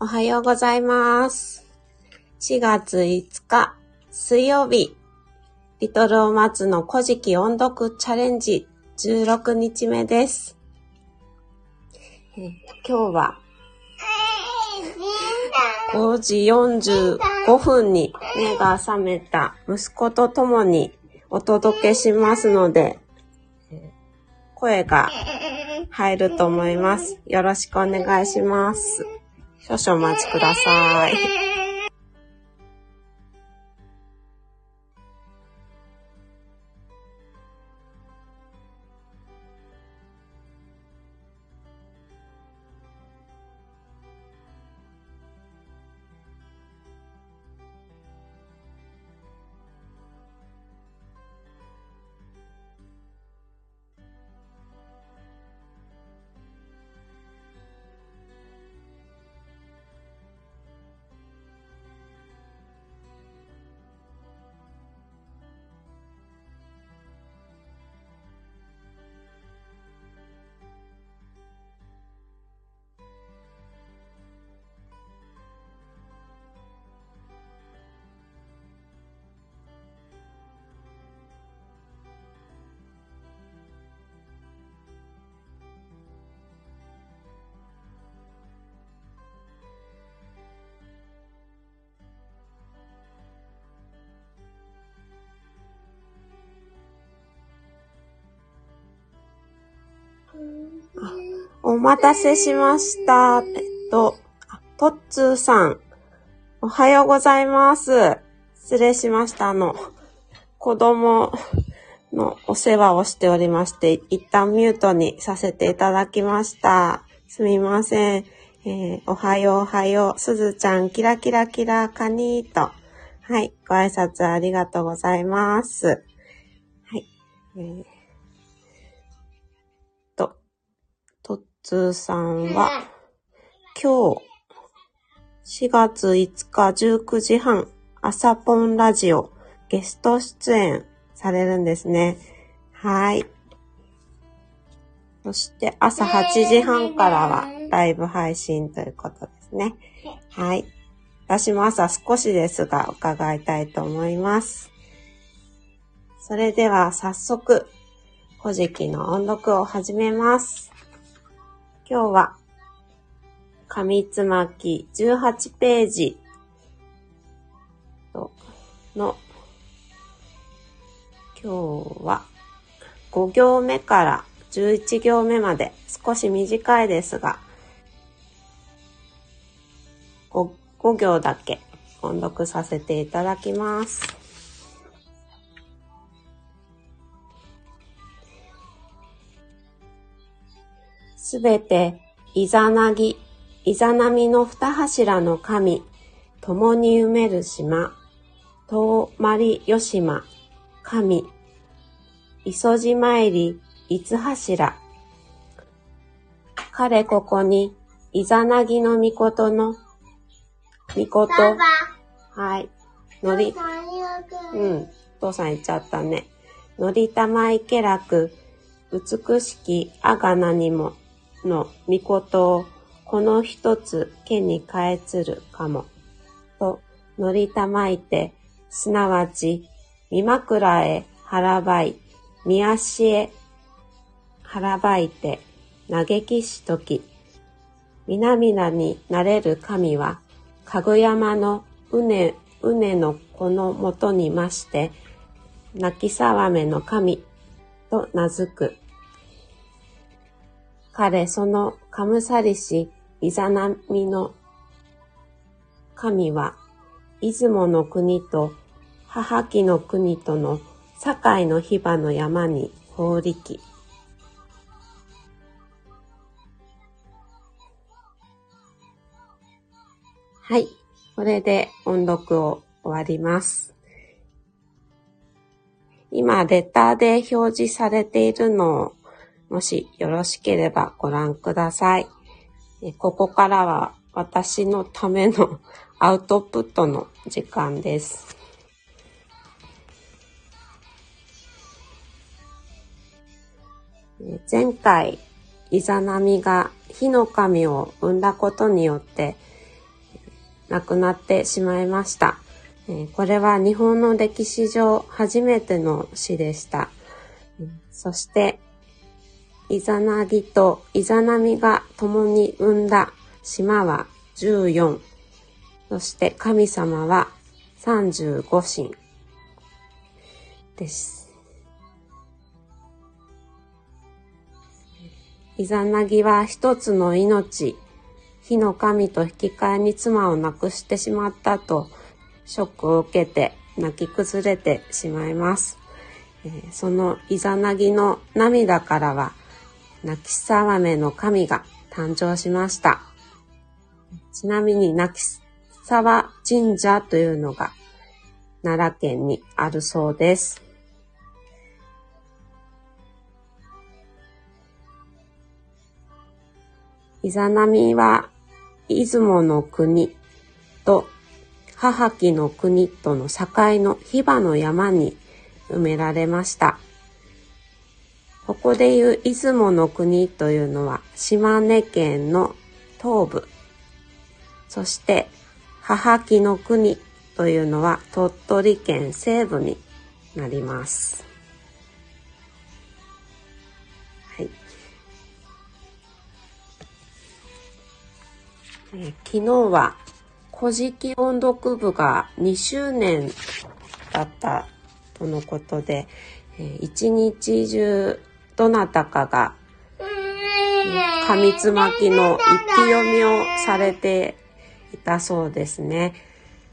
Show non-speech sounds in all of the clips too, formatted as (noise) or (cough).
おはようございます。4月5日水曜日、リトルオマツの古事記音読チャレンジ16日目です。え今日は5時45分に目が覚めた息子と共にお届けしますので、声が入ると思います。よろしくお願いします。少々お待ちください。待たせしました。えっと、あトッツーさん、おはようございます。失礼しました。あの、子供のお世話をしておりまして、一旦ミュートにさせていただきました。すみません。えーおはようおはよう。すずちゃん、キラキラキラカニーと。はい、ご挨拶ありがとうございます。はい。えートッツーさんは、今日、4月5日19時半、朝ポンラジオ、ゲスト出演されるんですね。はい。そして朝8時半からはライブ配信ということですね。はい。私も朝少しですが伺いたいと思います。それでは早速、古事記の音読を始めます。今日は、紙つまき18ページの、今日は5行目から11行目まで少し短いですが、5, 5行だけ音読させていただきます。すべて、いざなぎ、いざなみの二柱の神、共に埋める島、遠まりよしま、神、磯じ参り、いつ柱。彼ここに、いざなぎのみことの、みこと、はい、のり、うん、父さん言っちゃったね。のりたまいけらく、美しきあがなにも、のみことを、この一つ、けにかえつるかも。と、のりたまいて、すなわち、み枕へ腹ばい、み足へ腹ばいて、嘆きしとき。みなみなになれる神は、かぐ山のうね、うねの子のもとにまして、泣きさわめの神と名付く。彼そのかむさりしいざなみの神は、出雲の国と母木の国との境の火場の山に放力。はい。これで音読を終わります。今、レターで表示されているのを、もしよろしければご覧ください。ここからは私のためのアウトプットの時間です。前回、イザナミが火の神を生んだことによって亡くなってしまいました。これは日本の歴史上初めての死でした。そして、イザナギとイザナミが共に生んだ島は14。そして神様は35神です。イザナギは一つの命、火の神と引き換えに妻を亡くしてしまったとショックを受けて泣き崩れてしまいます。そのイザナギの涙からは泣き沢めの神が誕生しました。ちなみに泣き沢神社というのが奈良県にあるそうです。イザナミは出雲の国と母木の国との境の火場の山に埋められました。ここでいう出雲の国というのは島根県の東部。そして母木の国というのは鳥取県西部になります。はい。え昨日は古事記音読部が2周年だったとのことで、え一日中どなたかが紙つまきの一気読みをされていたそうですね。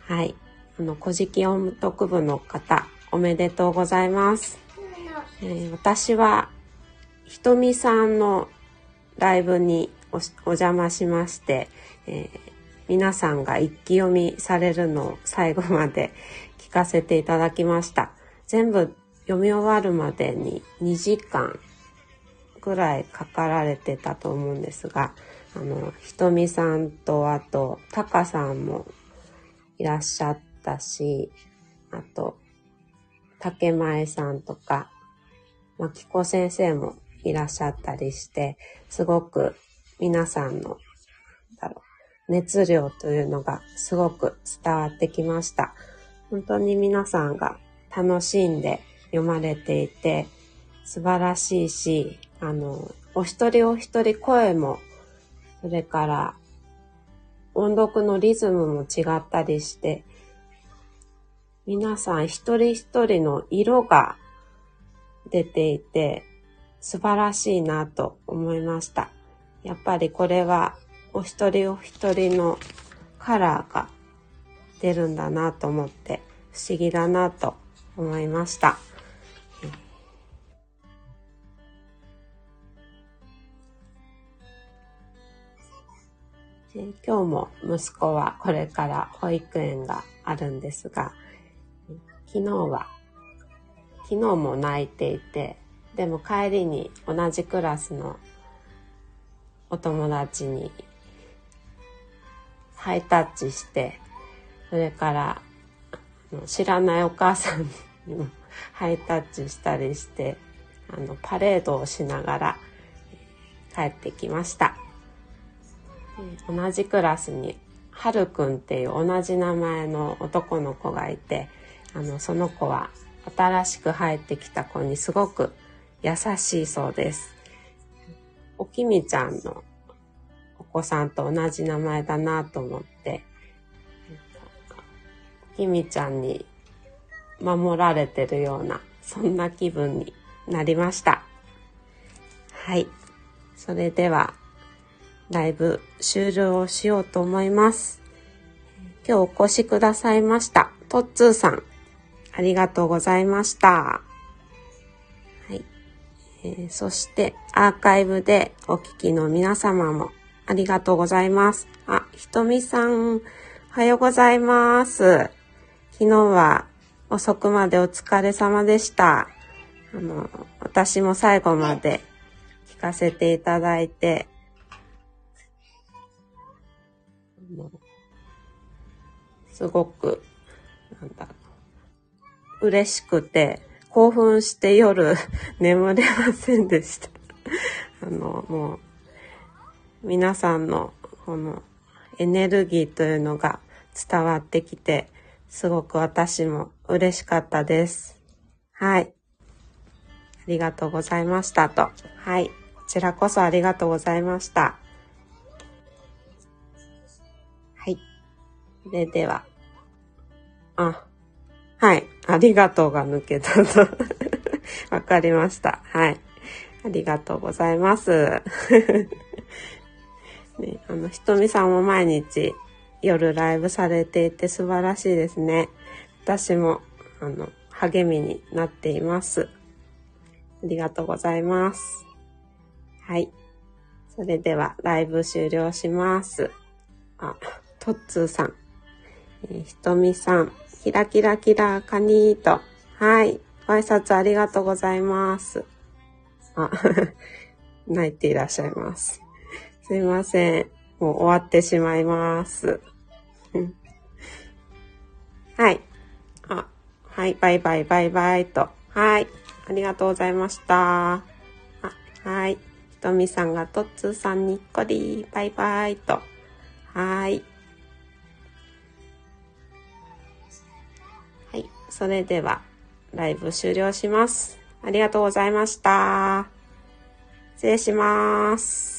はい。あの、古事記音読部の方、おめでとうございます。えー、私は、ひとみさんのライブにお邪魔しまして、えー、皆さんが一気読みされるのを最後まで (laughs) 聞かせていただきました。全部読み終わるまでに2時間ぐらいかかられてたと思うんですが、あの、ひとみさんとあと、たかさんもいらっしゃったし、あと、竹前さんとか、まきこ先生もいらっしゃったりして、すごく皆さんのだろう熱量というのがすごく伝わってきました。本当に皆さんが楽しんで読まれていて素晴らしいし、あの、お一人お一人声も、それから音読のリズムも違ったりして、皆さん一人一人の色が出ていて素晴らしいなと思いました。やっぱりこれはお一人お一人のカラーが出るんだなと思って不思議だなと思いました。今日も息子はこれから保育園があるんですが、昨日は、昨日も泣いていて、でも帰りに同じクラスのお友達にハイタッチして、それから知らないお母さんにもハイタッチしたりして、あの、パレードをしながら帰ってきました。同じクラスに、はるくんっていう同じ名前の男の子がいて、あの、その子は新しく入ってきた子にすごく優しいそうです。おきみちゃんのお子さんと同じ名前だなと思って、おきみちゃんに守られてるような、そんな気分になりました。はい。それでは、ライブ終了しようと思います。今日お越しくださいました。トッツーさん、ありがとうございました。はい。えー、そして、アーカイブでお聞きの皆様もありがとうございます。あ、ひとみさん、おはようございます。昨日は遅くまでお疲れ様でした。あの、私も最後まで聞かせていただいて、のすごく、なんだろう、嬉しくて、興奮して夜 (laughs) 眠れませんでした。(laughs) あの、もう、皆さんの、この、エネルギーというのが伝わってきて、すごく私も嬉しかったです。はい。ありがとうございましたと。はい。こちらこそありがとうございました。それでは。あ、はい。ありがとうが抜けたと。(laughs) わかりました。はい。ありがとうございます。(laughs) ね、あの、ひとみさんも毎日夜ライブされていて素晴らしいですね。私も、あの、励みになっています。ありがとうございます。はい。それでは、ライブ終了します。あ、トッツーさん。ひとみさん。キラキラキラカニーと。はい。ご挨拶ありがとうございます。あ、(laughs) 泣いていらっしゃいます。すいません。もう終わってしまいます。はい。あ、はい。バイバイバイバイと。はい。ありがとうございました。あ、はい。ひとみさんがとっつーさんにっこり。バイバイと。はい。それでは、ライブ終了します。ありがとうございました。失礼します。